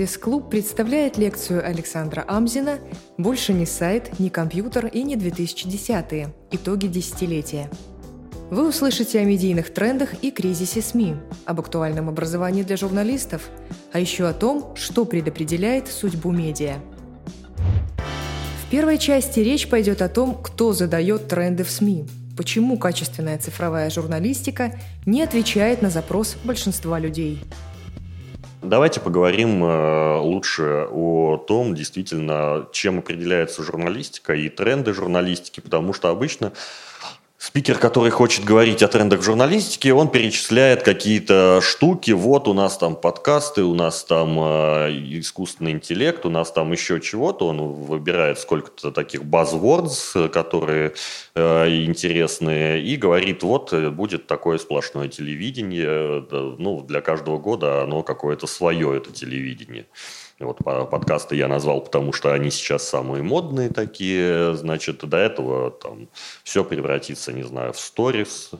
пресс-клуб представляет лекцию Александра Амзина «Больше не сайт, не компьютер и не 2010-е. Итоги десятилетия». Вы услышите о медийных трендах и кризисе СМИ, об актуальном образовании для журналистов, а еще о том, что предопределяет судьбу медиа. В первой части речь пойдет о том, кто задает тренды в СМИ, почему качественная цифровая журналистика не отвечает на запрос большинства людей – Давайте поговорим э, лучше о том, действительно, чем определяется журналистика и тренды журналистики, потому что обычно Спикер, который хочет говорить о трендах в журналистике, он перечисляет какие-то штуки. Вот у нас там подкасты, у нас там э, искусственный интеллект, у нас там еще чего-то. Он выбирает сколько-то таких buzzwords, которые э, интересные, и говорит, вот э, будет такое сплошное телевидение. Ну, для каждого года оно какое-то свое, это телевидение. Вот подкасты я назвал, потому что они сейчас самые модные такие. Значит, до этого там все превратится, не знаю, в сторис,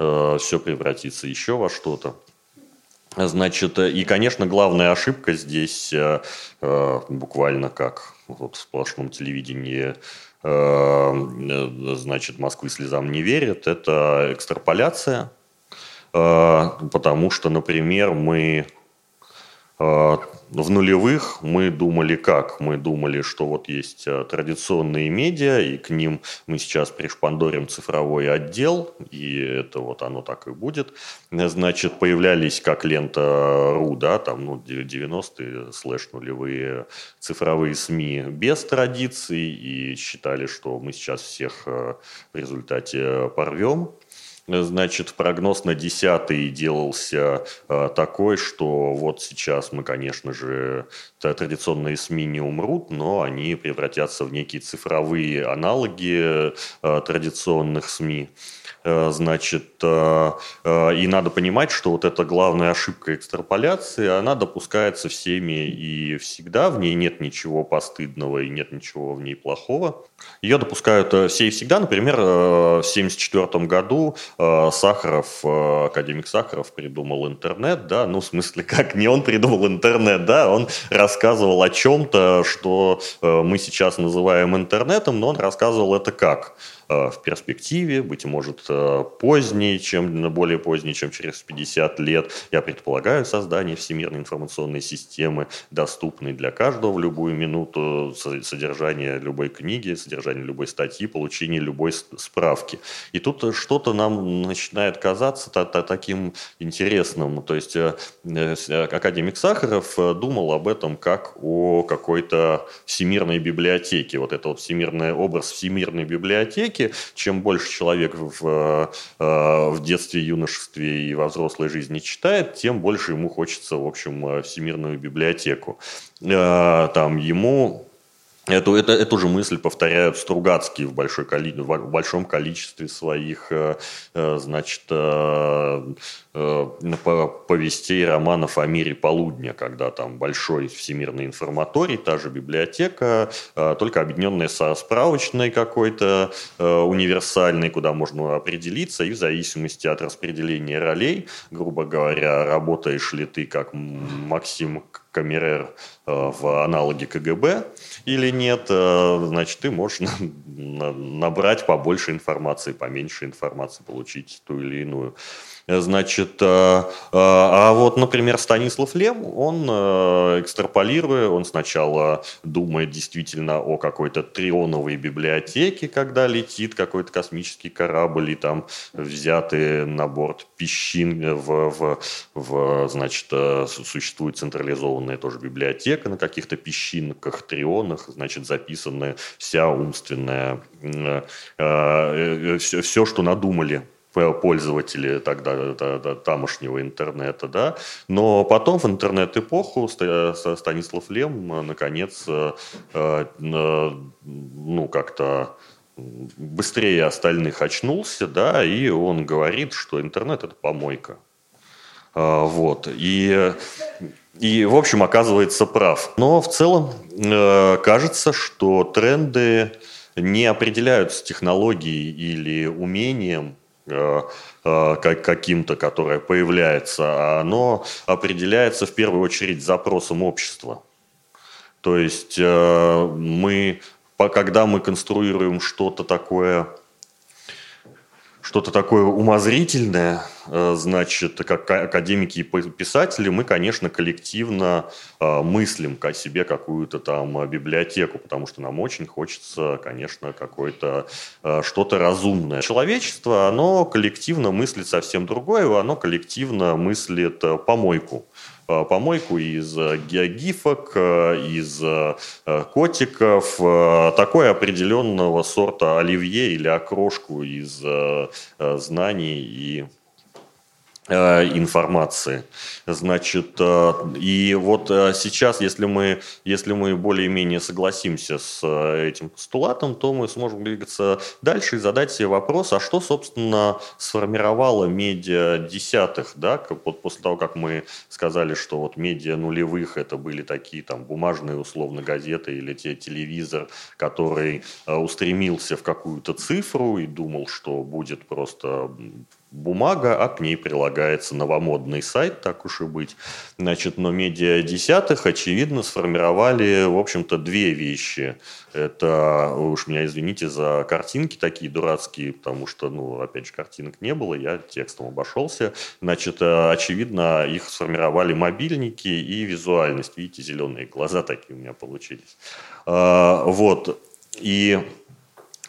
э, все превратится еще во что-то. Значит, и, конечно, главная ошибка здесь э, э, буквально как вот в сплошном телевидении значит, Москвы слезам не верят, это экстраполяция, потому что, например, мы в нулевых мы думали как? Мы думали, что вот есть э, традиционные медиа, и к ним мы сейчас пришпандорим цифровой отдел, и это вот оно так и будет. Значит, появлялись как лента РУ, да, там, ну, 90-е слэш нулевые цифровые СМИ без традиций, и считали, что мы сейчас всех э, в результате порвем. Значит, прогноз на 10 делался э, такой, что вот сейчас мы, конечно же, традиционные СМИ не умрут, но они превратятся в некие цифровые аналоги э, традиционных СМИ. Э, значит, э, э, и надо понимать, что вот эта главная ошибка экстраполяции, она допускается всеми и всегда, в ней нет ничего постыдного и нет ничего в ней плохого. Ее допускают все и всегда. Например, в 1974 году Сахаров, академик Сахаров придумал интернет, да, ну, в смысле, как не он придумал интернет, да, он рассказывал о чем-то, что мы сейчас называем интернетом, но он рассказывал это как? Э, в перспективе, быть может, э, поздней, чем, более поздней, чем через 50 лет. Я предполагаю создание всемирной информационной системы, доступной для каждого в любую минуту, содержание любой книги, содержание любой статьи, получение любой справки. И тут что-то нам начинает казаться таким интересным. То есть э, академик Сахаров думал об этом как о какой-то всемирной библиотеке. Вот это вот всемирный образ всемирной библиотеки, библиотеки. Чем больше человек в, э, в детстве, юношестве и во взрослой жизни читает, тем больше ему хочется, в общем, э, всемирную библиотеку. Э, там ему Эту, это, эту же мысль повторяют Стругацкие в, большой, в большом количестве своих значит, повестей, романов о мире полудня, когда там большой всемирный информаторий, та же библиотека, только объединенная со справочной какой-то универсальной, куда можно определиться, и в зависимости от распределения ролей, грубо говоря, работаешь ли ты как Максим Камерер в аналоге КГБ или нет, значит, ты можешь набрать побольше информации, поменьше информации, получить ту или иную. Значит, э, э, а вот, например, Станислав Лем, он э, экстраполируя, он сначала думает действительно о какой-то трионовой библиотеке, когда летит какой-то космический корабль, и там взяты на борт песчин в, в, в значит, существует централизованная тоже библиотека на каких-то песчинках, трионах, значит, записанная вся умственная, все, все, что надумали пользователи тогда тамошнего интернета, да, но потом в интернет-эпоху Станислав Лем наконец, э, э, ну, как-то быстрее остальных очнулся, да, и он говорит, что интернет – это помойка. Вот, и, и, в общем, оказывается прав. Но в целом э, кажется, что тренды не определяются технологией или умением каким-то, которое появляется, оно определяется в первую очередь запросом общества. То есть мы, когда мы конструируем что-то такое что-то такое умозрительное, э, значит, как академики и писатели, мы, конечно, коллективно э, мыслим о себе какую-то там библиотеку, потому что нам очень хочется, конечно, какое-то э, что-то разумное. Человечество, оно коллективно мыслит совсем другое, оно коллективно мыслит помойку. Э, помойку из э, геогифок, э, из котиков, такой определенного сорта оливье или окрошку из знаний и информации. Значит, э, и вот э, сейчас, если мы, если мы более-менее согласимся с этим постулатом, то мы сможем двигаться дальше и задать себе вопрос, а что, собственно, сформировало медиа десятых, да, вот после того, как мы сказали, что вот медиа нулевых это были такие там бумажные условно газеты или те телевизор, который устремился в какую-то цифру и думал, что будет просто бумага, а к ней прилагается новомодный сайт, так уж и быть. Значит, но медиа десятых, очевидно, сформировали, в общем-то, две вещи. Это, уж меня извините за картинки такие дурацкие, потому что, ну, опять же, картинок не было, я текстом обошелся. Значит, э, очевидно, их сформировали мобильники и визуальность. Видите, зеленые глаза такие у меня получились. А, вот. И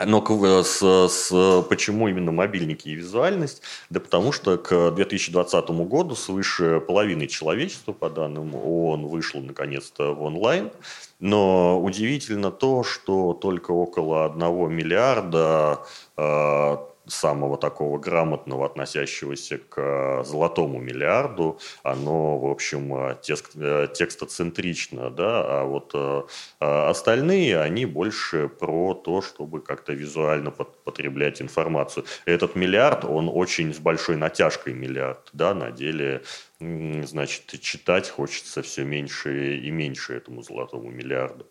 но с, с, почему именно мобильники и визуальность? Да потому что к 2020 году свыше половины человечества, по данным ООН, вышло наконец-то в онлайн. Но удивительно то, что только около 1 миллиарда э, самого такого грамотного, относящегося к э, золотому миллиарду, оно, в общем, э, э, текстоцентрично, да, а вот остальные, они больше про то, чтобы как-то визуально потреблять информацию. Этот миллиард, он очень с большой натяжкой миллиард, да, на деле значит, читать хочется все меньше и меньше этому золотому миллиарду.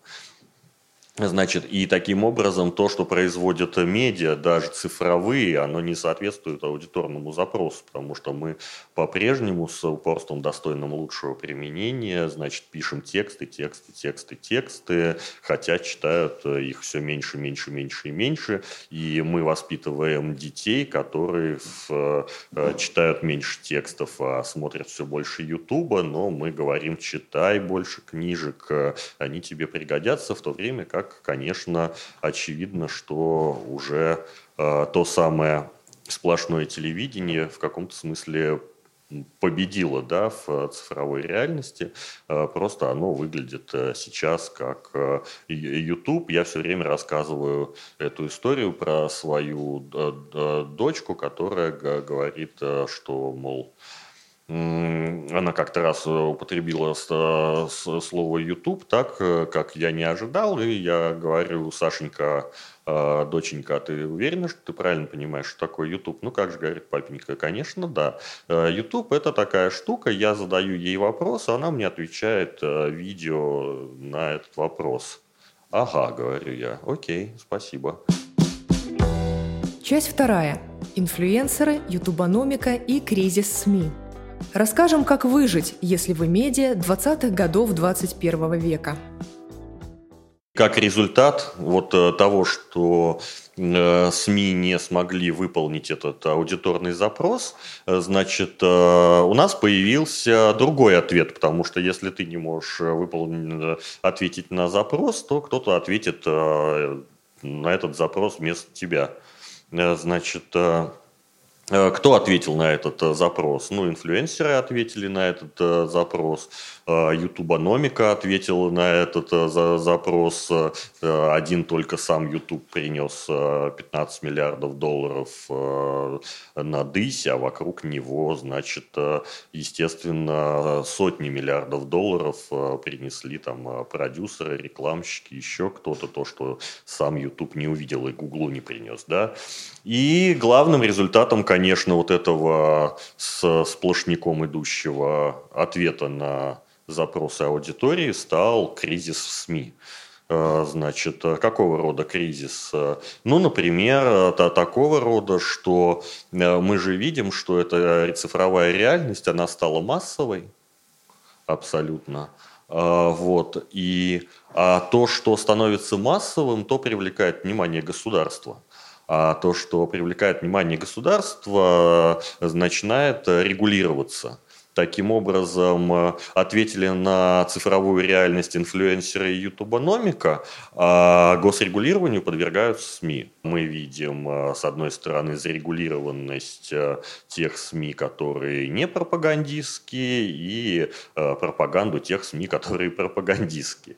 Значит, и таким образом то, что производят медиа, даже цифровые, оно не соответствует аудиторному запросу, потому что мы по-прежнему с упорством достойным лучшего применения, значит, пишем тексты, тексты, тексты, тексты, хотя читают их все меньше, меньше, меньше и меньше, и мы воспитываем детей, которые в, э, читают меньше текстов, а смотрят все больше Ютуба, но мы говорим, читай больше книжек, они тебе пригодятся в то время, как как, конечно, очевидно, что уже э, то самое сплошное телевидение в каком-то смысле победило да, в цифровой реальности, э, просто оно выглядит э, сейчас как э, YouTube. Я все время рассказываю эту историю про свою дочку, которая говорит, что, мол, она как-то раз э, употребила слово YouTube так, э, как я не ожидал, и я говорю, Сашенька, доченька, ты уверена, что ты правильно понимаешь, что такое YouTube? Ну, как же, говорит папенька, конечно, да. Э, YouTube – это такая штука, я задаю ей вопрос, а она мне отвечает видео на этот вопрос. Ага, говорю я, окей, спасибо. Часть вторая. Инфлюенсеры, ютубаномика и кризис СМИ. Расскажем, как выжить, если вы медиа 20-х годов 21 века. Как результат вот э, того, что э, СМИ не смогли выполнить этот аудиторный запрос, э, значит, у нас появился другой ответ, потому что если ты не можешь выполнить, ответить на запрос, то кто-то ответит на этот запрос вместо тебя. Значит, кто ответил на этот э, запрос? Ну, инфлюенсеры ответили на этот э, запрос, Ютубаномика ответила на этот запрос. Один только сам YouTube принес 15 миллиардов долларов на дысь, а вокруг него, значит, естественно, сотни миллиардов долларов принесли там продюсеры, рекламщики, еще кто-то, то, что сам YouTube не увидел и Гуглу не принес, да. И главным результатом, конечно, вот этого с сплошняком идущего ответа на запросы аудитории стал кризис в СМИ. Значит, какого рода кризис? Ну, например, такого рода, что мы же видим, что эта цифровая реальность, она стала массовой абсолютно. Вот. И а то, что становится массовым, то привлекает внимание государства. А то, что привлекает внимание государства, начинает регулироваться. Таким образом, ответили на цифровую реальность инфлюенсеры и ютубономика, а госрегулированию подвергаются СМИ. Мы видим, э, с одной стороны, зарегулированность э, тех СМИ, которые не пропагандистские, и пропаганду тех СМИ, которые пропагандистские.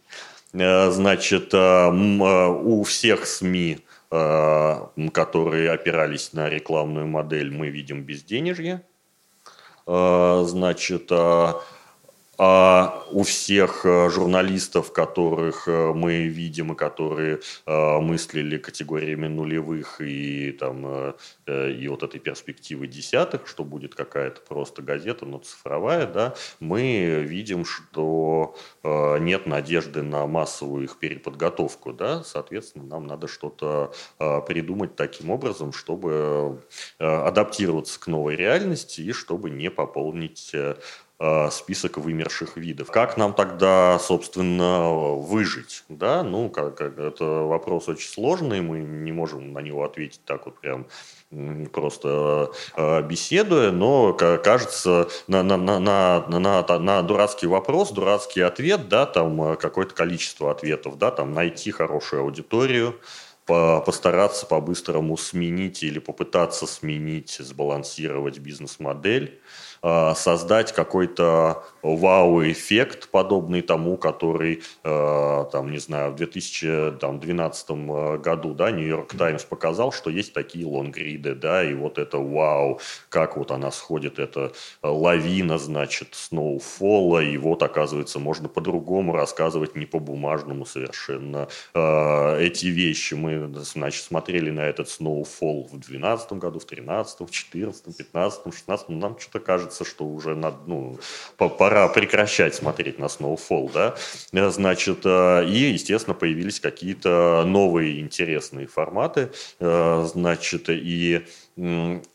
Значит, у всех СМИ которые опирались на рекламную модель, мы видим безденежье. А, значит, а, у всех э, журналистов, которых э, мы видим и которые э, мыслили категориями нулевых и, там, и вот этой перспективы десятых, что будет какая-то просто газета, но цифровая, да, мы видим, что нет надежды на массовую их переподготовку. Да? Соответственно, нам надо что-то придумать таким образом, чтобы адаптироваться к новой реальности и чтобы не пополнить список вымерших видов. Как нам тогда, собственно, выжить? Да? Ну, как, как, это вопрос очень сложный, мы не можем на него ответить так вот прям просто э, беседуя, но кажется на, на, на, на, на, на дурацкий вопрос, дурацкий ответ, да, там э, какое-то количество ответов, да, там найти хорошую аудиторию, постараться по-быстрому сменить или попытаться сменить, сбалансировать бизнес-модель, Э, создать какой-то вау-эффект, подобный тому, который, э, там, не знаю, в 2012 э, году, да, Нью-Йорк Таймс показал, что есть такие лонгриды, да, и вот это вау, как вот она сходит, это лавина, значит, сноуфолла, и вот, оказывается, можно по-другому рассказывать, не по-бумажному совершенно эти вещи. Мы, значит, смотрели на этот сноуфолл в 2012 году, в 2013, в 2014, 2015, 2016, нам что-то кажется, кажется, что уже надо, ну, пора прекращать смотреть на Snowfall, да, э, значит, э, и, естественно, появились какие-то новые интересные форматы, э, значит, и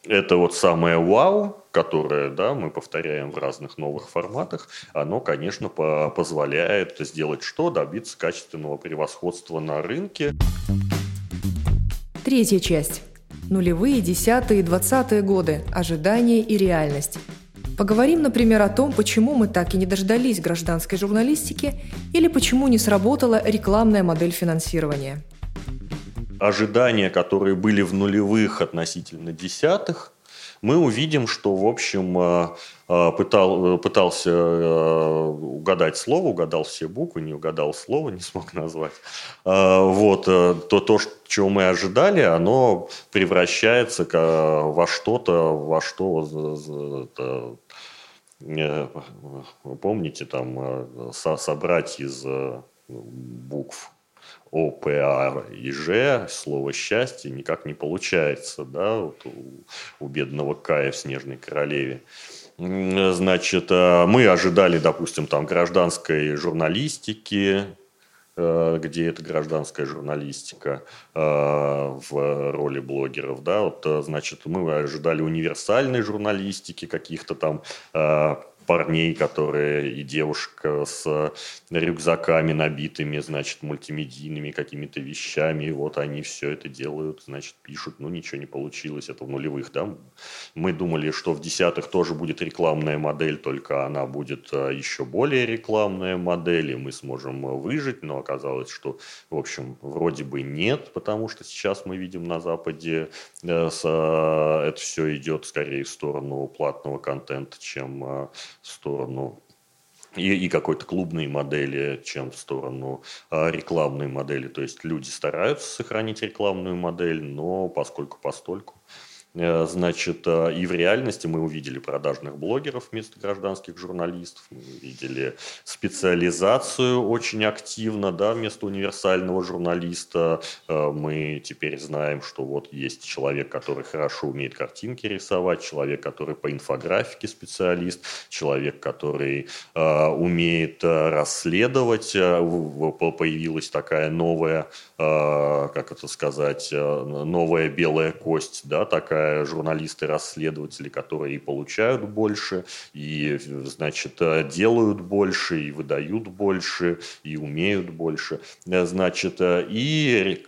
это вот самое вау, которое да, мы повторяем в разных новых форматах, оно, конечно, по позволяет сделать что? Добиться качественного превосходства на рынке. Третья часть. Нулевые, десятые, двадцатые годы. Ожидания и реальность. Поговорим, например, о том, почему мы так и не дождались гражданской журналистики или почему не сработала рекламная модель финансирования. Ожидания, которые были в нулевых относительно десятых, мы увидим, что, в общем, э, э, пытал, пытался э, угадать слово, угадал все буквы, не угадал слово, не смог назвать. Вот, то, то, чего мы ожидали, оно превращается во что-то, во что помните, там собрать из букв о, П, А и Ж, слово «счастье» никак не получается, да, вот у, у бедного Кая в «Снежной королеве». Значит, мы ожидали, допустим, там гражданской журналистики, Э, где это гражданская журналистика э, в роли блогеров, да, вот, э, значит, мы ожидали универсальной журналистики, каких-то там парней, которые и девушка с рюкзаками набитыми, значит, мультимедийными какими-то вещами, и вот они все это делают, значит, пишут, ну, ничего не получилось, это в нулевых, да. Мы думали, что в десятых тоже будет рекламная модель, только она будет а, еще более рекламная модель, и мы сможем выжить, но оказалось, что, в общем, вроде бы нет, потому что сейчас мы видим на Западе, э, это все идет скорее в сторону платного контента, чем сторону и, и какой-то клубной модели, чем в сторону а, рекламной модели. То есть люди стараются сохранить рекламную модель, но поскольку постольку Э, значит, э, и в реальности мы увидели продажных блогеров вместо гражданских журналистов, мы увидели специализацию очень активно, да, вместо универсального журналиста. Э, мы теперь знаем, что вот есть человек, который хорошо умеет картинки рисовать, человек, который по инфографике специалист, человек, который умеет расследовать. Появилась такая новая, как это сказать, новая белая кость, да, такая журналисты, расследователи, которые и получают больше, и, значит, делают больше, и выдают больше, и умеют больше. Значит, и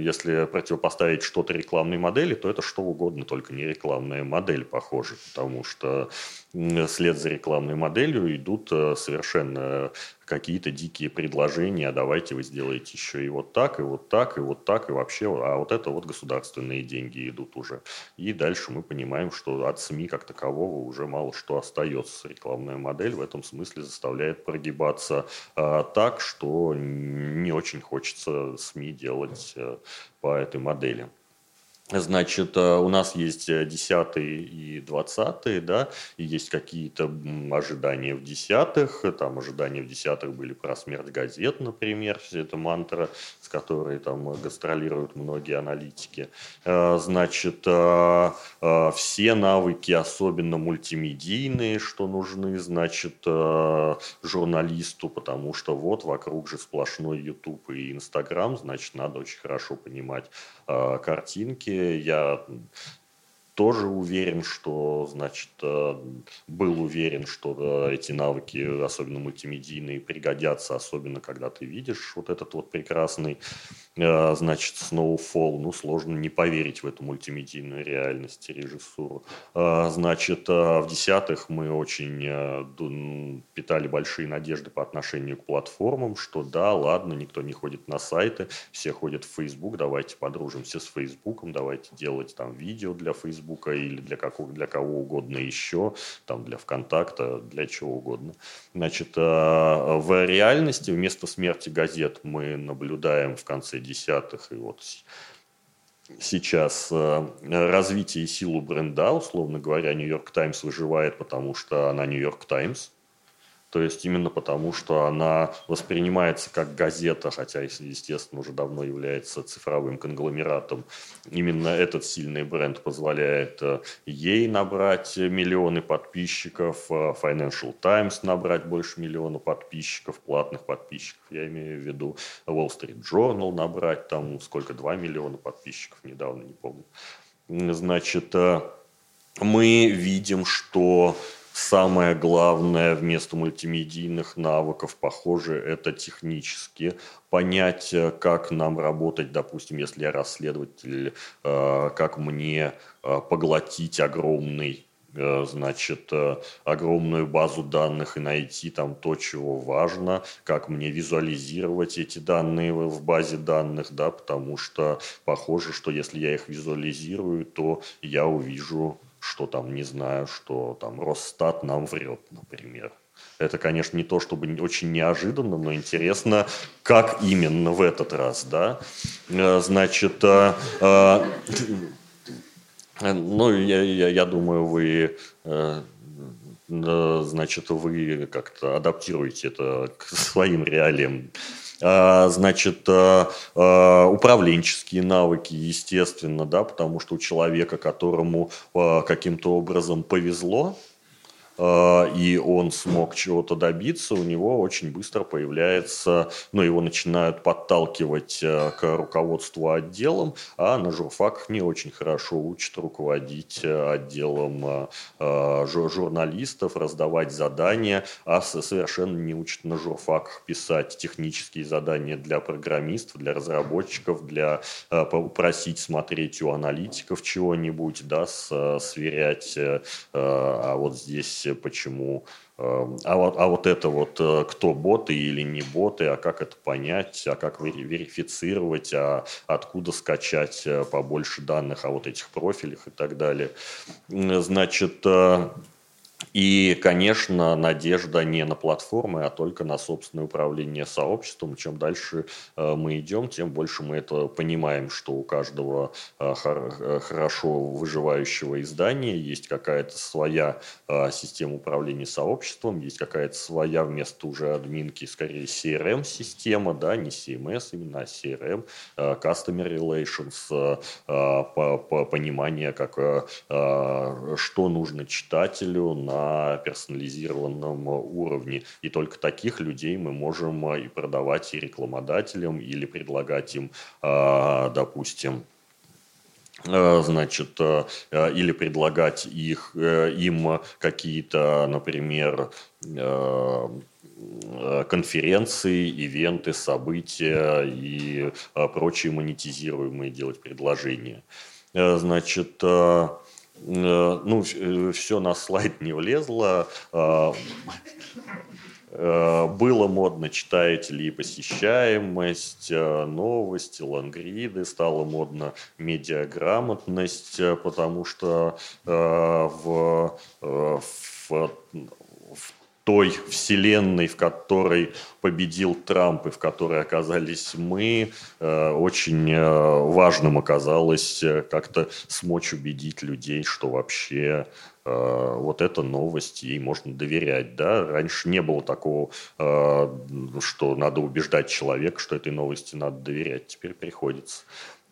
если противопоставить что-то рекламной модели, то это что угодно, только не рекламная модель, похоже, потому что вслед за рекламной моделью идут э, совершенно какие-то дикие предложения, а давайте вы сделаете еще и вот так, и вот так, и вот так, и вообще, а вот это вот государственные деньги идут уже. И дальше мы понимаем, что от СМИ как такового уже мало что остается. Рекламная модель в этом смысле заставляет прогибаться а, так, что не очень хочется СМИ делать а, по этой модели. Значит, э, у нас есть э, десятые и двадцатые, да, и есть какие-то ожидания в десятых. Там ожидания в десятых были про смерть газет, например, это мантра, с которой там гастролируют многие аналитики. Э, значит, все навыки, особенно мультимедийные, что нужны, значит, журналисту, потому что вот вокруг же сплошной YouTube и Instagram, значит, надо очень хорошо понимать картинки, я тоже уверен, что, значит, э, был уверен, что эти навыки, особенно мультимедийные, пригодятся, особенно когда ты видишь вот этот вот прекрасный, э, значит, Snowfall. Ну, сложно не поверить в эту мультимедийную реальность и режиссуру. Э, значит, в десятых мы очень питали большие надежды по отношению к платформам, что да, ладно, никто не ходит на сайты, все ходят в Facebook, давайте подружимся с Фейсбуком, давайте делать там видео для Facebook, Фейсбука или для, какого, для кого угодно еще, там для ВКонтакта, для чего угодно. Значит, э, в реальности вместо смерти газет мы наблюдаем в конце десятых и вот сейчас э, развитие и силу бренда, условно говоря, Нью-Йорк Таймс выживает, потому что она Нью-Йорк Таймс, то есть именно потому, что она воспринимается как газета, хотя, естественно, уже давно является цифровым конгломератом. Именно этот сильный бренд позволяет э, ей набрать миллионы подписчиков, э, Financial Times набрать больше миллиона подписчиков, платных подписчиков, я имею в виду, Wall Street Journal набрать там сколько, 2 миллиона подписчиков, недавно не помню. Значит, э, мы видим, что Самое главное вместо мультимедийных навыков, похоже, это технически понять, э, как нам работать, допустим, если я расследователь, э, как мне э, поглотить огромный значит, огромную базу данных и найти там то, чего важно, как мне визуализировать эти данные в базе данных, да, потому что похоже, что если я их визуализирую, то я увижу что там, не знаю, что там Росстат нам врет, например. Это, конечно, не то, чтобы очень неожиданно, но интересно, как именно в этот раз, да. Э, значит, э, э, ну, я, я, я думаю, вы значит, вы как-то адаптируете это к своим реалиям. А, значит, а, а, управленческие навыки, естественно, да, потому что у человека, которому каким-то образом повезло, и он смог чего-то добиться, у него очень быстро появляется, ну, его начинают подталкивать э, к руководству отделом, а на журфаках не очень хорошо учат руководить э, отделом э, журналистов, раздавать задания, а совершенно не учат на журфаках писать технические задания для программистов, для разработчиков, для попросить смотреть у аналитиков чего-нибудь, да, сверять, а вот здесь здесь почему, э, а вот, а вот это вот э, кто боты или не боты, а как это понять, а как верифицировать, а откуда скачать э, побольше данных о вот этих профилях и так далее. Значит, И, конечно, надежда не на платформы, а только на собственное управление сообществом. Чем дальше э, мы идем, тем больше мы это понимаем, что у каждого э, э, хорошо выживающего издания есть какая-то своя система управления сообществом, есть какая-то своя вместо уже админки, скорее CRM-система, да, не CMS именно, а CRM, Customer Relations, понимание, как, что нужно читателю на на персонализированном уровне. И только таких людей мы можем э, и продавать и рекламодателям, или предлагать им, э, допустим, э, значит, или предлагать их, им какие-то, например, конференции, ивенты, события и прочие монетизируемые делать предложения. Значит, Э, ну, э, все на слайд не влезло. Э, было модно читатели и посещаемость, новости, лангриды, стало модно медиаграмотность, потому что в, в той вселенной, в которой победил Трамп и в которой оказались мы, э, очень э, важным оказалось э, как-то смочь убедить людей, что вообще вот эта новость, ей можно доверять. Да? Раньше не было такого, что надо убеждать человека, что этой новости надо доверять. Теперь приходится.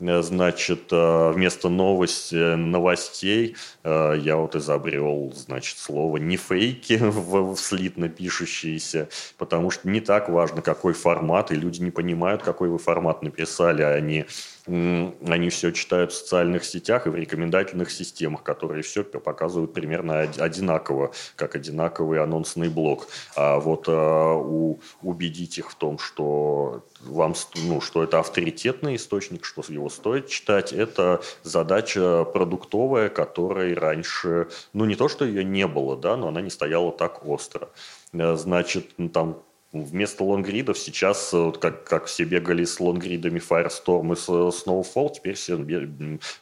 Э, значит, э, вместо новости, новостей э, я вот изобрел, значит, слово не фейки в, в слитно пишущиеся, потому что не так важно, какой формат, и люди не понимают, какой вы формат написали, а они они все читают в социальных сетях и в рекомендательных системах, которые все показывают примерно одинаково, как одинаковый анонсный блок. А вот а, у, убедить их в том, что вам, ну, что это авторитетный источник, что его стоит читать, это задача продуктовая, которой раньше, ну не то, что ее не было, да, но она не стояла так остро. Э, значит, там Вместо лонгридов сейчас, вот как, как все бегали с лонгридами Firestorm и с Snowfall, теперь все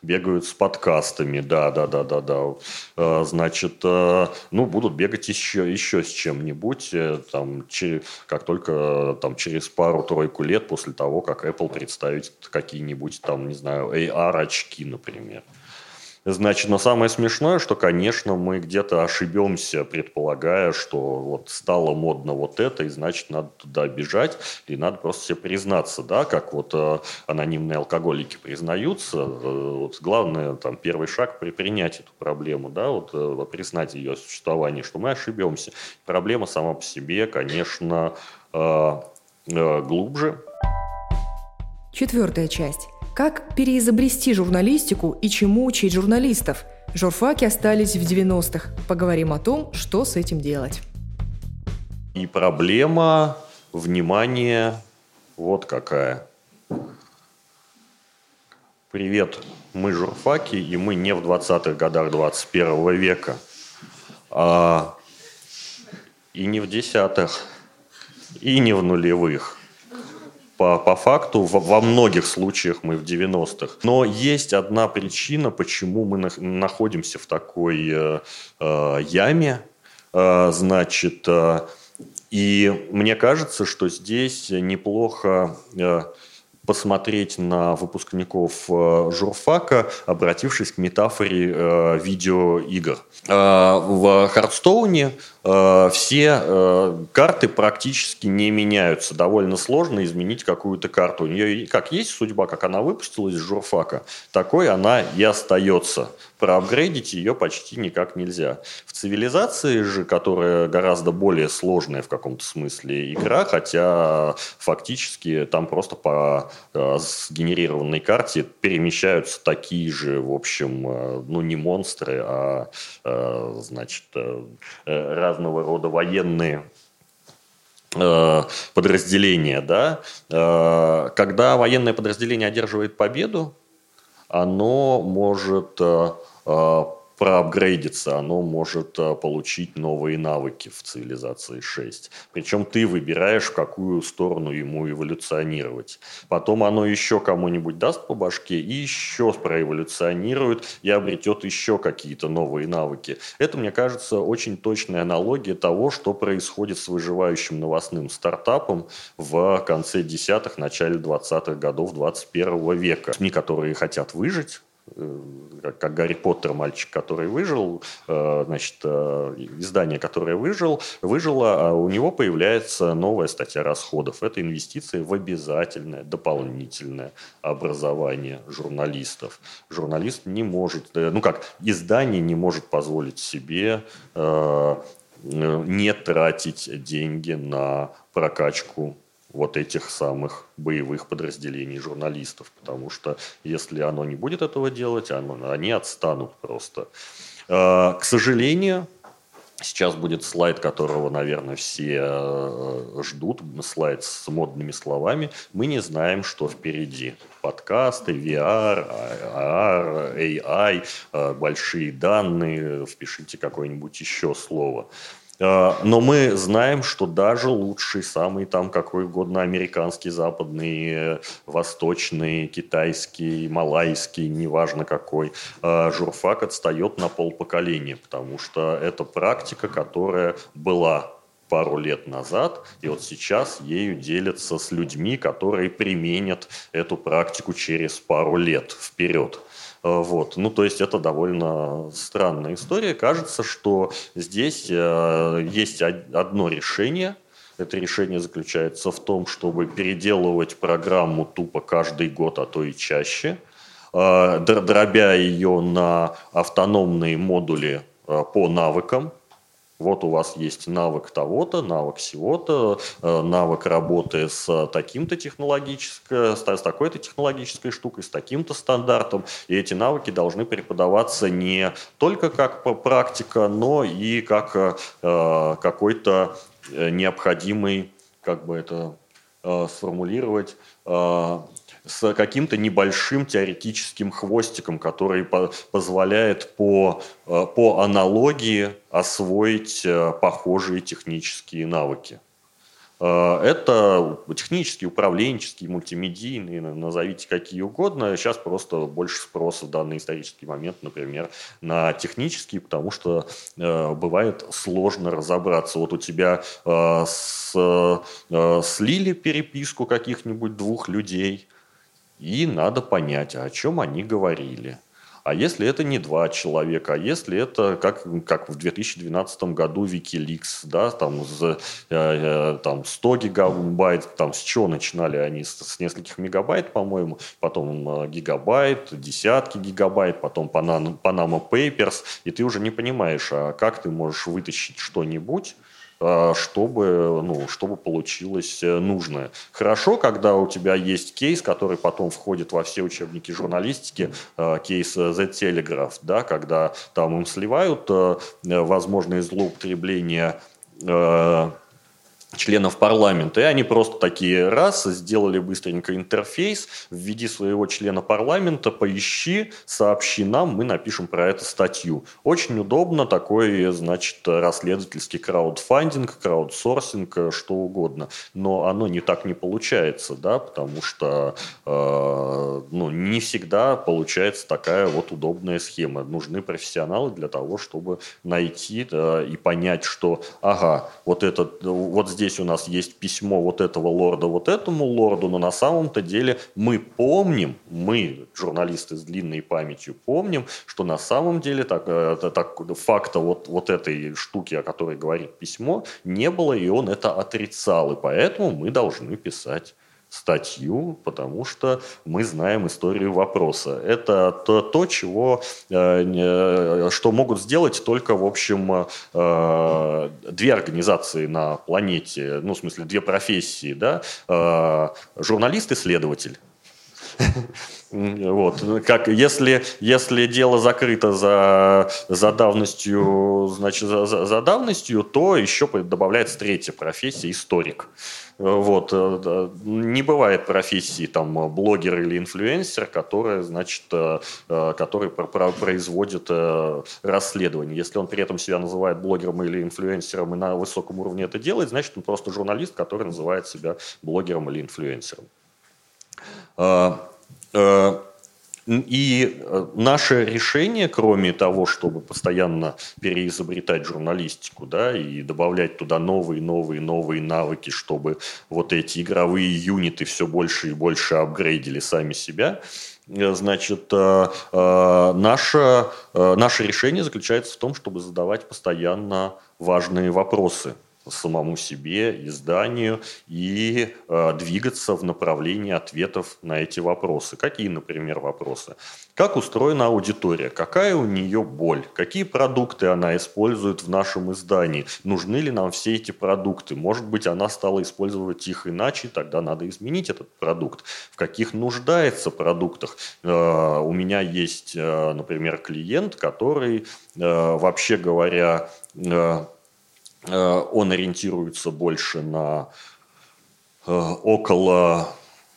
бегают с подкастами, да, да, да, да, да. Э, значит, э, ну, будут бегать еще, еще с чем-нибудь, э, там, как только там, через пару-тройку лет после того, как Apple представит какие-нибудь там, не знаю, AR-очки, например. Значит, но самое смешное, что, конечно, мы где-то ошибемся, предполагая, что вот стало модно вот это, и значит, надо туда бежать, и надо просто себе признаться, да, как вот э, анонимные алкоголики признаются. Э, вот главное, там, первый шаг при принятии эту проблему, да, вот э, признать ее существование, что мы ошибемся. Проблема сама по себе, конечно, э, э, глубже. Четвертая часть. Как переизобрести журналистику и чему учить журналистов? Журфаки остались в 90-х. Поговорим о том, что с этим делать. И проблема, внимание, вот какая. Привет, мы журфаки, и мы не в 20-х годах 21 века, а и не в десятых, и не в нулевых по, по факту во, во многих случаях мы в 90-х. Но есть одна причина, почему мы на, находимся в такой э, э, яме. Э, значит, э, и мне кажется, что здесь неплохо э, посмотреть на выпускников э, журфака, обратившись к метафоре э, видеоигр. Э, в Хардстоуне все карты практически не меняются. Довольно сложно изменить какую-то карту. У нее как есть судьба, как она выпустилась из журфака, такой она и остается. Проапгрейдить ее почти никак нельзя. В цивилизации же, которая гораздо более сложная в каком-то смысле игра, хотя фактически там просто по э, сгенерированной карте перемещаются такие же, в общем, ну не монстры, а значит разные разного рода военные э, подразделения, да, э, когда военное подразделение одерживает победу, оно может э, проапгрейдиться, оно может э, получить новые навыки в цивилизации 6. Причем ты выбираешь, в какую сторону ему эволюционировать. Потом оно еще кому-нибудь даст по башке и еще проэволюционирует и обретет еще какие-то новые навыки. Это, мне кажется, очень точная аналогия того, что происходит с выживающим новостным стартапом в конце десятых, начале 20-х годов 21 века. СМИ, которые хотят выжить, как Гарри Поттер, мальчик, который выжил, э, значит, э, издание, которое выжил, выжило, а у него появляется новая статья расходов. Это инвестиции в обязательное дополнительное образование журналистов. Журналист не может, ну как, издание не может позволить себе не тратить деньги на прокачку вот этих самых боевых подразделений журналистов, потому что если оно не будет этого делать, оно, они отстанут просто. А, к сожалению, Сейчас будет слайд, которого, наверное, все э, ждут, слайд с модными словами. Мы не знаем, что впереди. Подкасты, VR, AR, AI, э, большие данные, впишите какое-нибудь еще слово. А, но мы знаем, что даже лучший, самый там какой угодно американский, западный, восточный, китайский, малайский, неважно какой, а, журфак отстает на полпоколения, потому что это практика, которая была пару лет назад, и вот сейчас ею делятся с людьми, которые применят эту практику через пару лет вперед. Э, вот. Ну, то есть это довольно странная история. Кажется, что здесь э, есть одно решение. Это решение заключается в том, чтобы переделывать программу тупо каждый год, а то и чаще, э, дробя ее на автономные модули по навыкам, вот у вас есть навык того-то, навык всего-то, э, навык работы с таким-то технологической, с такой-то технологической штукой, с таким-то стандартом. И эти навыки должны преподаваться не только как практика, но и как э, какой-то э, необходимый, как бы это сформулировать, с каким-то небольшим теоретическим хвостиком, который по позволяет по, э, по аналогии освоить э, похожие технические навыки. Э, это технические, управленческие, мультимедийные, назовите какие угодно. Сейчас просто больше спроса в данный исторический момент, например, на технические, потому что бывает сложно разобраться. Вот у тебя с, слили переписку каких-нибудь двух людей – и надо понять, о чем они говорили. А если это не два человека, а если это как, как в 2012 году Wikileaks, да, там, с, э, э там 100 гигабайт, там с чего начинали они, с, с нескольких мегабайт, по-моему, потом э, гигабайт, десятки гигабайт, потом Panama, Panama Papers, и ты уже не понимаешь, а как ты можешь вытащить что-нибудь, чтобы, ну, чтобы получилось э, нужное. Хорошо, когда у тебя есть кейс, который потом входит во все учебники журналистики, а, кейс э, The Telegraph, да, когда там им сливают э, возможные злоупотребления членов парламента, и они просто такие раз, сделали быстренько интерфейс, введи своего члена парламента, поищи, сообщи нам, мы напишем про это статью. Очень удобно, такой, значит, расследовательский краудфандинг, краудсорсинг, что угодно. Но оно не так не получается, да, потому что э, ну, не всегда получается такая вот удобная схема. Нужны профессионалы для того, чтобы найти э, и понять, что, ага, вот этот, вот здесь у нас есть письмо вот этого лорда вот этому лорду, но на самом-то деле мы помним, мы, журналисты с длинной памятью, помним, что на самом деле так, э, так, факта вот, вот этой штуки, о которой говорит письмо, не было, и он это отрицал, и поэтому мы должны писать статью, потому что мы знаем историю вопроса. Это то, то чего, э, что могут сделать только, в общем, э, две организации на планете, ну, в смысле, две профессии, да, э, журналист-исследователь Вот. Как, если, если дело закрыто за, за давностью, значит, за, за давностью, то еще добавляется третья профессия – историк. Вот. Э, не бывает профессии там блогер или инфлюенсер, который, значит, э, э, который производит расследование. Если он при этом себя называет блогером или инфлюенсером и на высоком уровне это делает, значит, он просто журналист, который называет себя блогером или инфлюенсером. И э, наше решение, кроме того, чтобы постоянно переизобретать журналистику, да, и добавлять туда новые, новые, новые навыки, чтобы вот эти игровые юниты все больше и больше апгрейдили сами себя, э, Значит, э, наше, наше решение заключается в том, чтобы задавать постоянно важные вопросы – самому себе, изданию и э, двигаться в направлении ответов на эти вопросы. Какие, например, вопросы? Как устроена аудитория? Какая у нее боль? Какие продукты она использует в нашем издании? Нужны ли нам все эти продукты? Может быть, она стала использовать их иначе, тогда надо изменить этот продукт. В каких нуждается продуктах? Э, у меня есть, э, например, клиент, который, э, вообще говоря, э, он ориентируется больше на э, около,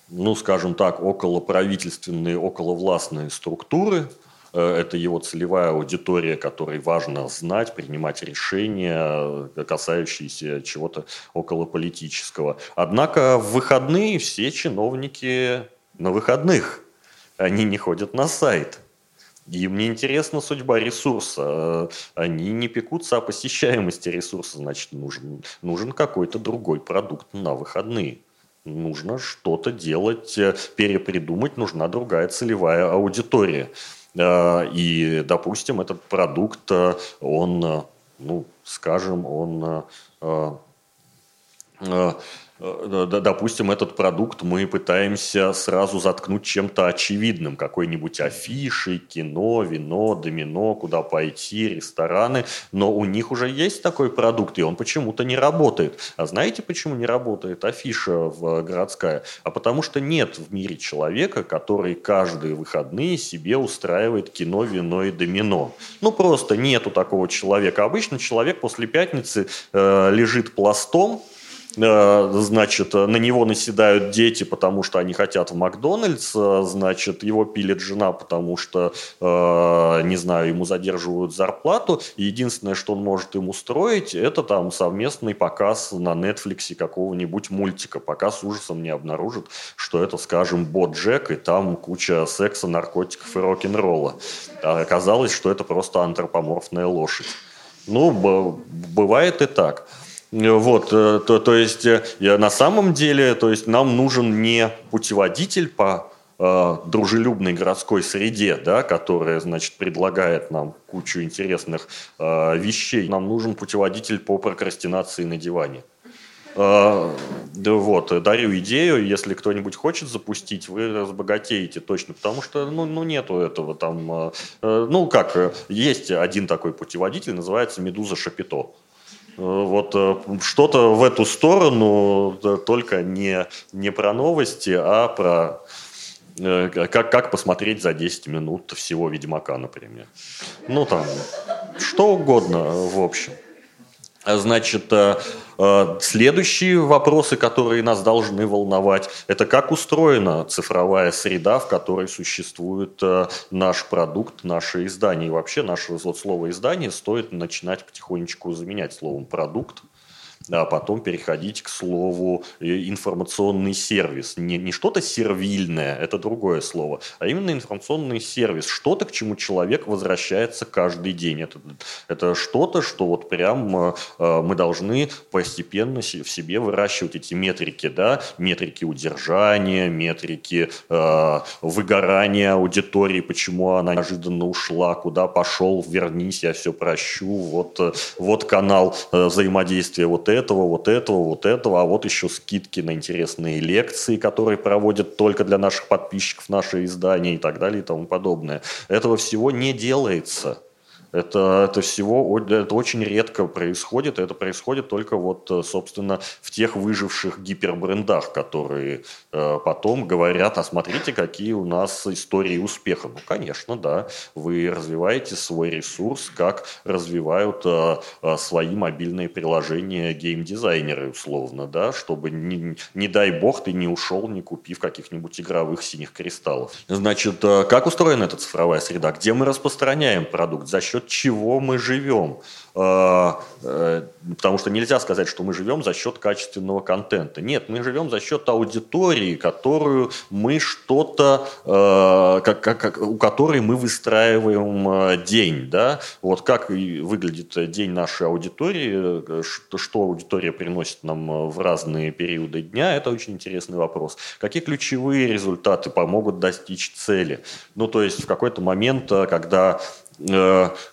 ну, скажем так, около правительственные, около властные структуры. Э, это его целевая аудитория, которой важно знать, принимать решения, касающиеся чего-то около политического. Однако в выходные все чиновники на выходных. Они не ходят на сайт. И мне интересна судьба ресурса. Они не пекутся о посещаемости ресурса, значит, нужен, нужен какой-то другой продукт на выходные. Нужно что-то делать, э, перепридумать, нужна другая целевая аудитория. Э, и, допустим, этот продукт, э, он, ну, скажем, он допустим, этот продукт мы пытаемся сразу заткнуть чем-то очевидным, какой-нибудь афишей, кино, вино, домино, куда пойти, рестораны, но у них уже есть такой продукт, и он почему-то не работает. А знаете, почему не работает афиша в городская? А потому что нет в мире человека, который каждые выходные себе устраивает кино, вино и домино. Ну, просто нету такого человека. Обычно человек после пятницы э, лежит пластом, Э, значит, на него наседают дети, потому что они хотят в Макдональдс, э, значит, его пилит жена, потому что, э, не знаю, ему задерживают зарплату, и единственное, что он может им устроить, это там совместный показ на Netflix какого-нибудь мультика, пока с ужасом не обнаружит, что это, скажем, Бот Джек, и там куча секса, наркотиков и рок-н-ролла. А оказалось, что это просто антропоморфная лошадь. Ну, бывает и так. Вот, э, то, то есть э, на самом деле, то есть нам нужен не путеводитель по э, дружелюбной городской среде, да, которая, значит, предлагает нам кучу интересных э, вещей. Нам нужен путеводитель по прокрастинации на диване. Э, да вот, дарю идею, если кто-нибудь хочет запустить, вы разбогатеете точно, потому что, ну, ну нету этого там, э, ну, как, есть один такой путеводитель, называется «Медуза Шапито». Вот э, что-то в эту сторону, только не, не про новости, а про э, как, как посмотреть за 10 минут всего Ведьмака, например. Ну, там, что угодно, в общем. Значит, э, э, следующие вопросы, которые нас должны волновать, это как устроена цифровая среда, в которой существует э, наш продукт, наше издание. И вообще наше вот слово издание стоит начинать потихонечку заменять словом продукт а потом переходить к слову э, информационный сервис. Не, не что-то сервильное, это другое слово, а именно информационный сервис. Что-то, к чему человек возвращается каждый день. Это, это что-то, что вот прям э, э мы должны постепенно в себе выращивать эти метрики, да, метрики удержания, метрики э, выгорания аудитории, почему она неожиданно ушла, куда пошел, вернись, я все прощу, вот, вот канал взаимодействия вот этого, вот этого, вот этого, а вот еще скидки на интересные лекции, которые проводят только для наших подписчиков, наши издания и так далее и тому подобное. Этого всего не делается. Это, это всего, это очень редко происходит. Это происходит только вот, э, собственно, в тех выживших гипербрендах, которые э, потом говорят, а смотрите, какие у нас истории успеха. Ну, конечно, да, вы развиваете свой ресурс, как развивают э, э, свои мобильные приложения геймдизайнеры, условно, да, чтобы, не, не дай бог, ты не ушел, не купив каких-нибудь игровых синих кристаллов. Значит, э, как устроена эта цифровая среда? Где мы распространяем продукт? За счет счет чего мы живем. Э, э, потому что нельзя сказать, что мы живем за счет качественного контента. Нет, мы живем за счет аудитории, которую мы что-то, э, как, как, у которой мы выстраиваем день. Да? Вот как выглядит день нашей аудитории, что, аудитория приносит нам в разные периоды дня, это очень интересный вопрос. Какие ключевые результаты помогут достичь цели? Ну, то есть в какой-то момент, когда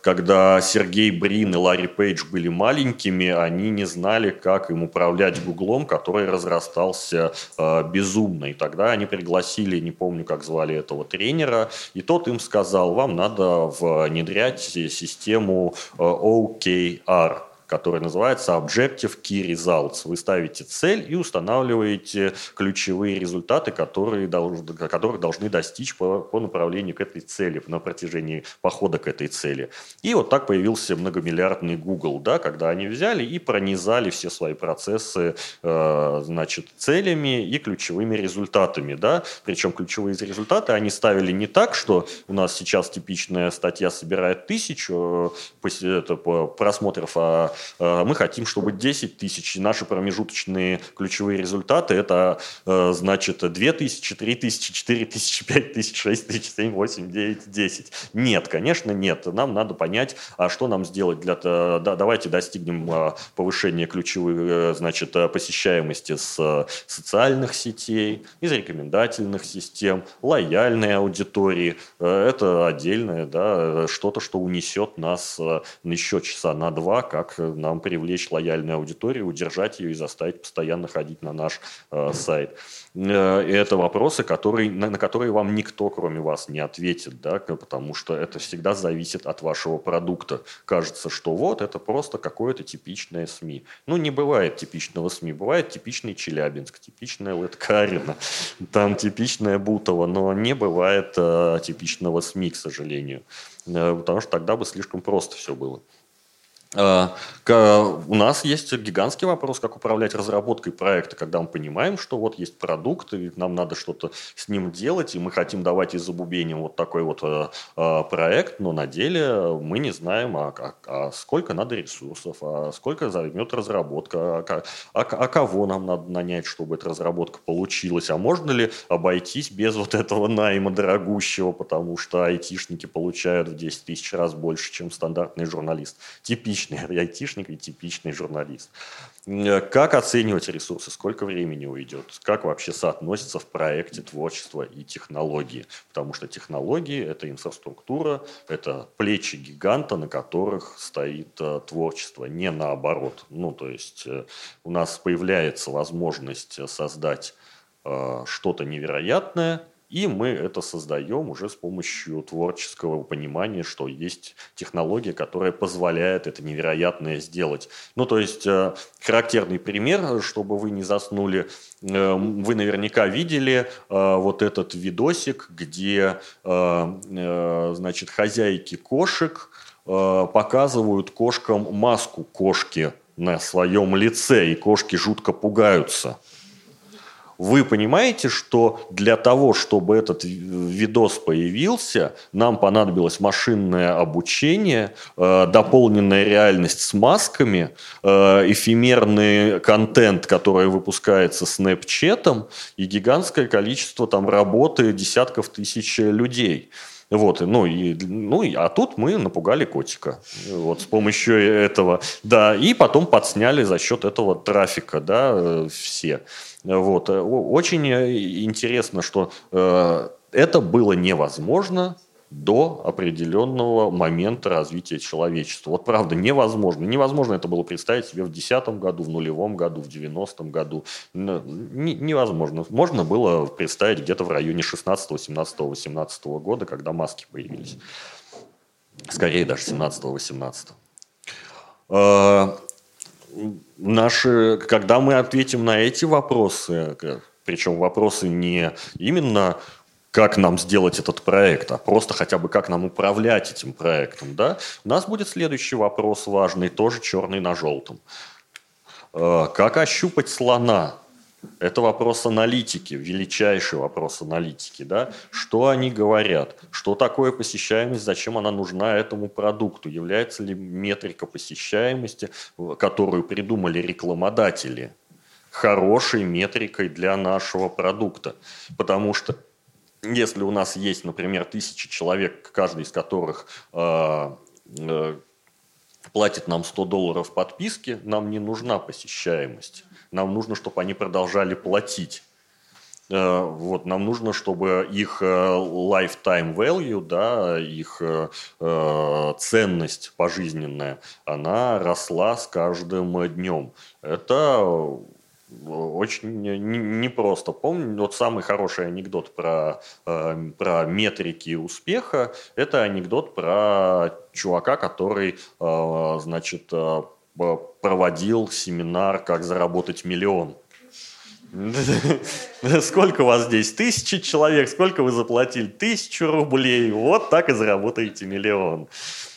когда Сергей Брин и Ларри Пейдж были маленькими, они не знали, как им управлять Гуглом, который разрастался э, безумно. И тогда они пригласили, не помню, как звали этого тренера, и тот им сказал, вам надо внедрять систему э, OKR, который называется Objective Key Results. Вы ставите цель и устанавливаете ключевые результаты, которые должны, которых должны достичь по, по направлению к этой цели, на протяжении похода к этой цели. И вот так появился многомиллиардный Google, да, когда они взяли и пронизали все свои процессы э, значит, целями и ключевыми результатами. Да? Причем ключевые результаты они ставили не так, что у нас сейчас типичная статья собирает тысячу э, просмотров, а мы хотим, чтобы 10 тысяч, наши промежуточные ключевые результаты, это э, значит 2 тысячи, 3 тысячи, 4 тысячи, 5 тысяч, 6 тысяч, 7, 8, 9, 10. Нет, конечно, нет. Нам надо понять, а что нам сделать для да, давайте достигнем э, повышения ключевых, значит, посещаемости с социальных сетей, из рекомендательных систем, лояльной аудитории. Это отдельное, да, что-то, что унесет нас еще часа на два, как нам привлечь лояльную аудиторию, удержать ее и заставить постоянно ходить на наш э, сайт. Э, это вопросы, которые, на, на которые вам никто, кроме вас, не ответит, да, потому что это всегда зависит от вашего продукта. Кажется, что вот это просто какое-то типичное СМИ. Ну, не бывает типичного СМИ, бывает типичный Челябинск, типичная Лэткарина, там типичная Бутова, но не бывает э, типичного СМИ, к сожалению, э, потому что тогда бы слишком просто все было. А, у нас есть гигантский вопрос, как управлять разработкой проекта, когда мы понимаем, что вот есть продукт, и нам надо что-то с ним делать, и мы хотим давать из забубением вот такой вот э, э, проект, но на деле мы не знаем, а, а, а сколько надо ресурсов, а сколько займет разработка, а, а, а кого нам надо нанять, чтобы эта разработка получилась, а можно ли обойтись без вот этого найма дорогущего, потому что айтишники получают в 10 тысяч раз больше, чем стандартный журналист. Типично типичный айтишник и типичный журналист. Э, как оценивать ресурсы, сколько времени уйдет, как вообще соотносится в проекте творчество и технологии. Потому что технологии – это инфраструктура, это плечи гиганта, на которых стоит э, творчество, не наоборот. Ну, то есть э, у нас появляется возможность создать что-то невероятное – и мы это создаем уже с помощью творческого понимания, что есть технология, которая позволяет это невероятное сделать. Ну, то есть, э, характерный пример, чтобы вы не заснули, э, вы наверняка видели э, вот этот видосик, где, значит, хозяйки кошек показывают кошкам маску кошки на своем лице, и кошки жутко пугаются. Вы понимаете, что для того, чтобы этот видос появился, нам понадобилось машинное обучение, э, дополненная реальность с масками, э, эфемерный контент, который выпускается Снэпчетом, и гигантское количество там работы десятков тысяч людей. Вот, ну, и, ну, и, а тут мы напугали котика. Вот, с помощью этого. Да, и потом подсняли за счет этого трафика, да, э, все. Вот. Э, очень э, интересно, что э, это было невозможно до определенного момента развития человечества. Вот правда, невозможно. Невозможно это было представить себе в 2010 году, в нулевом году, в 90-м году. Невозможно. Можно было представить где-то в районе 16, 17, 18 года, когда маски появились. скорее даже 17-18. Э, наши, когда мы ответим на эти вопросы, причем вопросы не именно как нам сделать этот проект, а просто хотя бы как нам управлять этим проектом, да, у нас будет следующий вопрос важный, тоже черный на желтом. Э, как ощупать слона? Это вопрос аналитики, величайший вопрос аналитики. Да? Что они говорят? Что такое посещаемость? Зачем она нужна этому продукту? Является ли метрика посещаемости, которую придумали рекламодатели, хорошей метрикой для нашего продукта? Потому что если у нас есть, например, тысячи человек, каждый из которых э, э, платит нам 100 долларов подписки, нам не нужна посещаемость. Нам нужно, чтобы они продолжали платить. Э, вот, нам нужно, чтобы их э, lifetime value, да, их э, ценность пожизненная, она росла с каждым днем. Это очень непросто. Помню, вот самый хороший анекдот про, про метрики успеха, это анекдот про чувака, который, значит, проводил семинар «Как заработать миллион». Сколько у вас здесь? Тысячи человек. Сколько вы заплатили? Тысячу рублей. Вот так и заработаете миллион.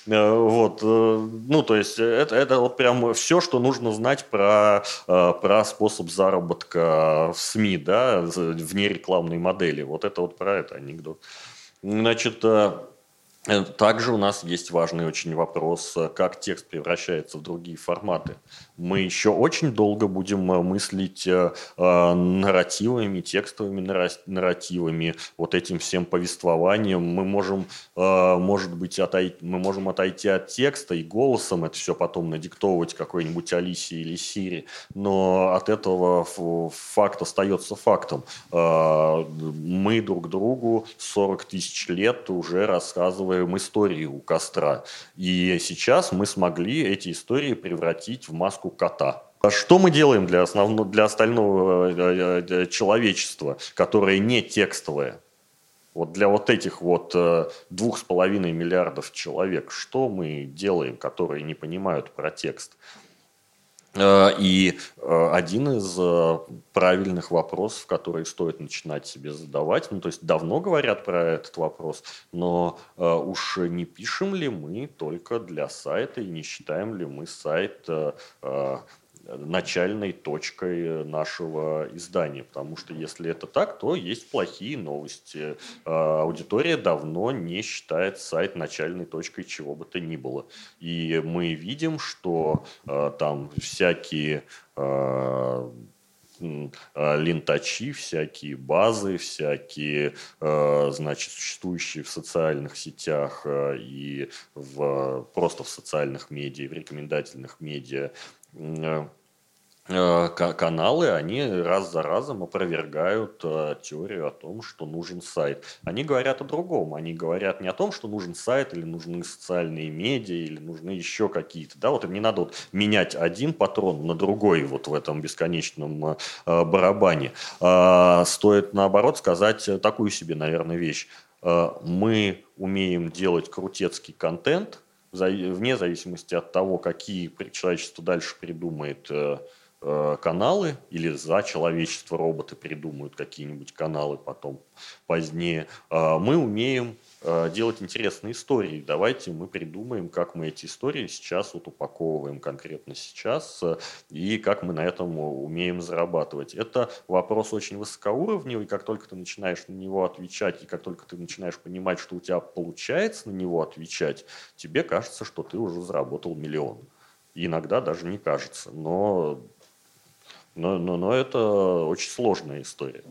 Э, вот, э, ну, то есть это, это вот прям все, что нужно знать про, э, про способ заработка в СМИ, да, вне рекламной модели. Вот это вот про это анекдот. Значит, Э, также у нас есть важный очень вопрос, э, как текст превращается в другие форматы. Мы еще очень долго будем э, мыслить нарративами, текстовыми нарративами, вот этим всем повествованием. Мы можем, может быть, отойти, мы можем отойти от текста и голосом это все потом надиктовывать какой-нибудь Алисе или Сири, но от этого факт остается фактом. Мы друг другу 40 тысяч лет уже рассказываем истории у костра. И сейчас мы смогли эти истории превратить в маску кота. А что мы делаем для, основного, для остального э, э, э, человечества, которое не текстовое? Вот для вот этих вот двух с половиной миллиардов человек, что мы делаем, которые не понимают про текст? Э, и э, один из э, правильных вопросов, которые стоит начинать себе задавать, ну то есть давно говорят про этот вопрос, но уж не пишем ли мы только для сайта и не считаем ли мы сайт начальной точкой нашего издания. Потому что если это так, то есть плохие новости. А, аудитория давно не считает сайт начальной точкой чего бы то ни было. И мы видим, что а, там всякие а, лентачи, всякие базы, всякие, значит, существующие в социальных сетях и в, просто в социальных медиа, в рекомендательных медиа каналы, они раз за разом опровергают э, теорию о том, что нужен сайт. Они говорят о другом. Они говорят не о том, что нужен сайт или нужны социальные медиа или нужны еще какие-то. Да, вот не надо вот менять один патрон на другой вот в этом бесконечном э, барабане. А, стоит наоборот сказать такую себе, наверное, вещь. Мы умеем делать крутецкий контент, вне зависимости от того, какие человечество дальше придумает Э, каналы или за человечество роботы придумают какие-нибудь каналы потом позднее. А мы умеем э, делать интересные истории. Давайте мы придумаем, как мы эти истории сейчас вот упаковываем конкретно сейчас э, и как мы на этом умеем зарабатывать. Это вопрос очень высокоуровневый. Как только ты начинаешь на него отвечать и как только ты начинаешь понимать, что у тебя получается на него отвечать, тебе кажется, что ты уже заработал миллион. И иногда даже не кажется. Но но, но, но это очень сложная история.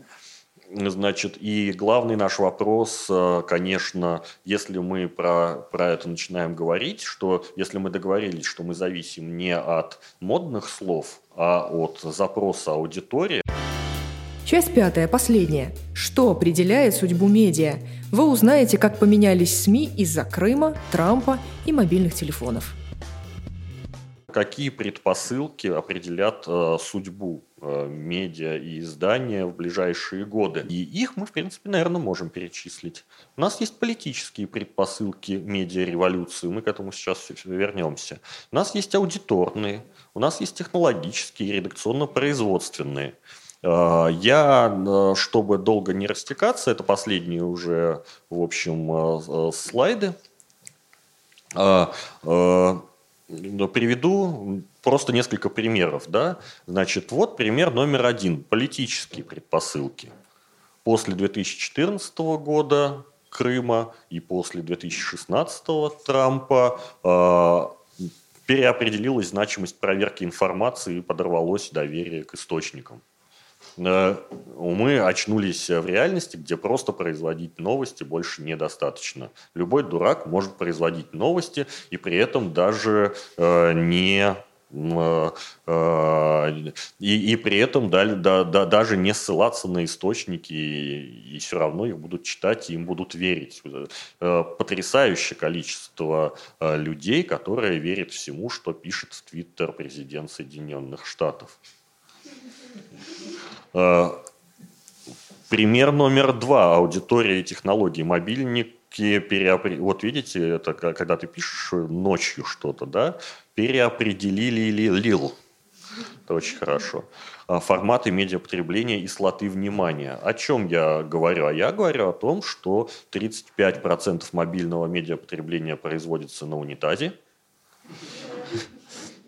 Значит, и главный наш вопрос, э, конечно, если мы про, про это начинаем говорить, что если мы договорились, что мы зависим не от модных слов, а от запроса аудитории. Часть пятая, последняя. Что определяет судьбу медиа? Вы узнаете, как поменялись СМИ из-за Крыма, Трампа и мобильных телефонов. Какие предпосылки определят э, судьбу э, медиа и издания в ближайшие годы? И их мы, в принципе, наверное, можем перечислить. У нас есть политические предпосылки медиа-революции, мы к этому сейчас вернемся. У нас есть аудиторные, у нас есть технологические редакционно-производственные. Э, я, чтобы долго не растекаться, это последние уже, в общем, слайды, приведу просто несколько примеров. Да? Значит, вот пример номер один. Политические предпосылки. После 2014 года Крыма и после 2016 Трампа э, переопределилась значимость проверки информации и подорвалось доверие к источникам. Э, мы очнулись в реальности, где просто производить новости больше недостаточно. Любой дурак может производить новости и при этом даже э, не э, и, и при этом да, да, да, даже не ссылаться на источники, и, и все равно их будут читать и им будут верить. Потрясающее количество людей, которые верят всему, что пишет Твиттер президент Соединенных Штатов. Э, пример номер два. Аудитория и технологии. Мобильники переопри... Вот видите, это когда ты пишешь ночью что-то, да? Переопределили или лил. Это очень хорошо. А форматы медиапотребления и слоты внимания. О чем я говорю? А я говорю о том, что 35% мобильного медиапотребления производится на унитазе.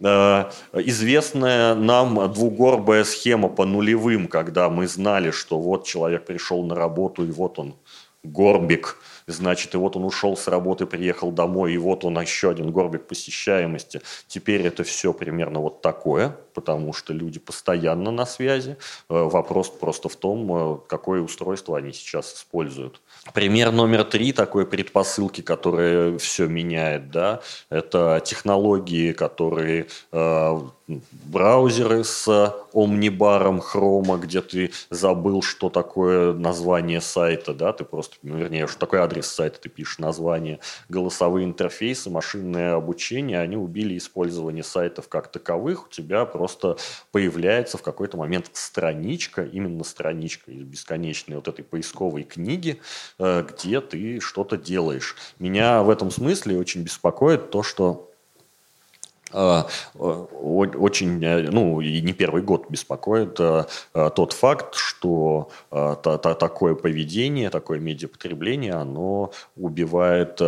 Э, известная нам двугорбая схема по нулевым, когда мы знали, что вот человек пришел на работу, и вот он горбик – значит, и вот он ушел с работы, приехал домой, и вот он еще один горбик посещаемости. Теперь это все примерно вот такое, потому что люди постоянно на связи. Э, вопрос просто в том, э, какое устройство они сейчас используют. Пример номер три такой предпосылки, которые все меняет, да, это технологии, которые э, браузеры с омнибаром хрома, где ты забыл, что такое название сайта, да, ты просто, ну, вернее, что такое адрес сайта, ты пишешь название, голосовые интерфейсы, машинное обучение, они убили использование сайтов как таковых, у тебя просто появляется в какой-то момент страничка, именно страничка из бесконечной вот этой поисковой книги, э, где ты что-то делаешь. Меня в этом смысле очень беспокоит то, что очень, э, ну и не первый год беспокоит э, э, тот факт, что такое поведение, такое медиапотребление, оно убивает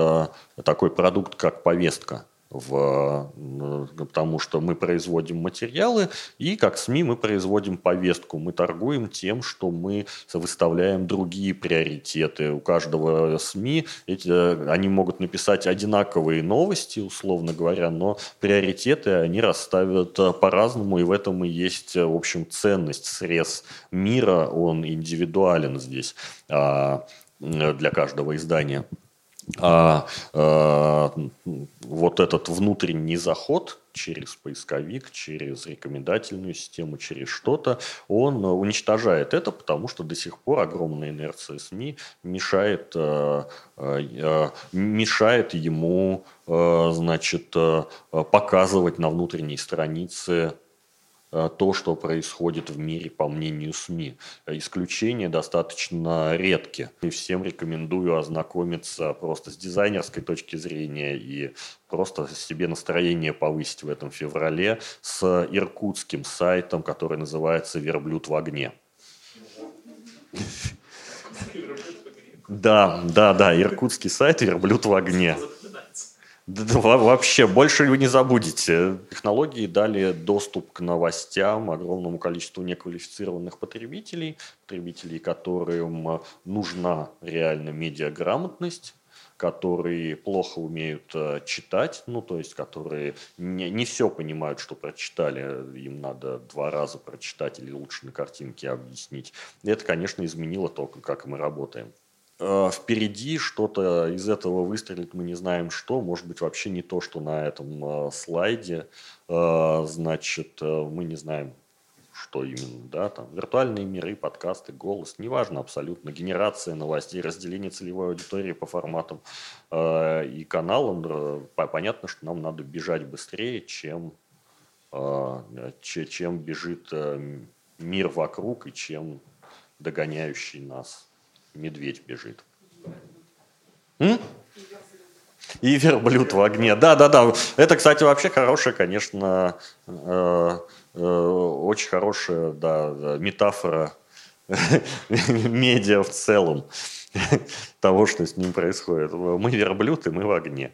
такой продукт, как повестка в, потому что мы производим материалы, и как СМИ мы производим повестку. Мы торгуем тем, что мы выставляем другие приоритеты. У каждого СМИ эти, они могут написать одинаковые новости, условно говоря, но приоритеты они расставят по-разному, и в этом и есть, в общем, ценность. Срез мира, он индивидуален здесь а, для каждого издания а, а вот этот внутренний заход через поисковик, через рекомендательную систему, через что-то, он уничтожает это, потому что до сих пор огромная инерция СМИ мешает, а, а, мешает ему значит, показывать на внутренней странице Э, то, что происходит в мире, по мнению СМИ. Исключения достаточно редки. И всем рекомендую ознакомиться просто с дизайнерской точки зрения и просто себе настроение повысить в этом феврале с иркутским сайтом, который называется «Верблюд в огне». Да, да, да, иркутский сайт «Верблюд в огне». Вообще, больше вы не забудете. Технологии дали доступ к новостям огромному количеству неквалифицированных потребителей, потребителей, которым нужна реально медиаграмотность, которые плохо умеют э, читать, ну, то есть, которые не, не все понимают, что прочитали, им надо два раза прочитать или лучше на картинке объяснить. И это, конечно, изменило то, как мы работаем. Э, впереди что-то из этого выстрелит, мы не знаем что, может быть вообще не то, что на этом э, слайде, э, значит, мы не знаем, что именно, да, там виртуальные миры, подкасты, голос, неважно абсолютно, генерация новостей, разделение целевой аудитории по форматам и каналам, понятно, что нам надо бежать быстрее, чем чем бежит мир вокруг и чем догоняющий нас медведь бежит. М? И верблюд в огне. Да, да, да. Это, кстати, вообще хорошая, конечно, э, э, очень хорошая да, метафора медиа в целом того, что с ним происходит. Мы верблюд, и мы в огне.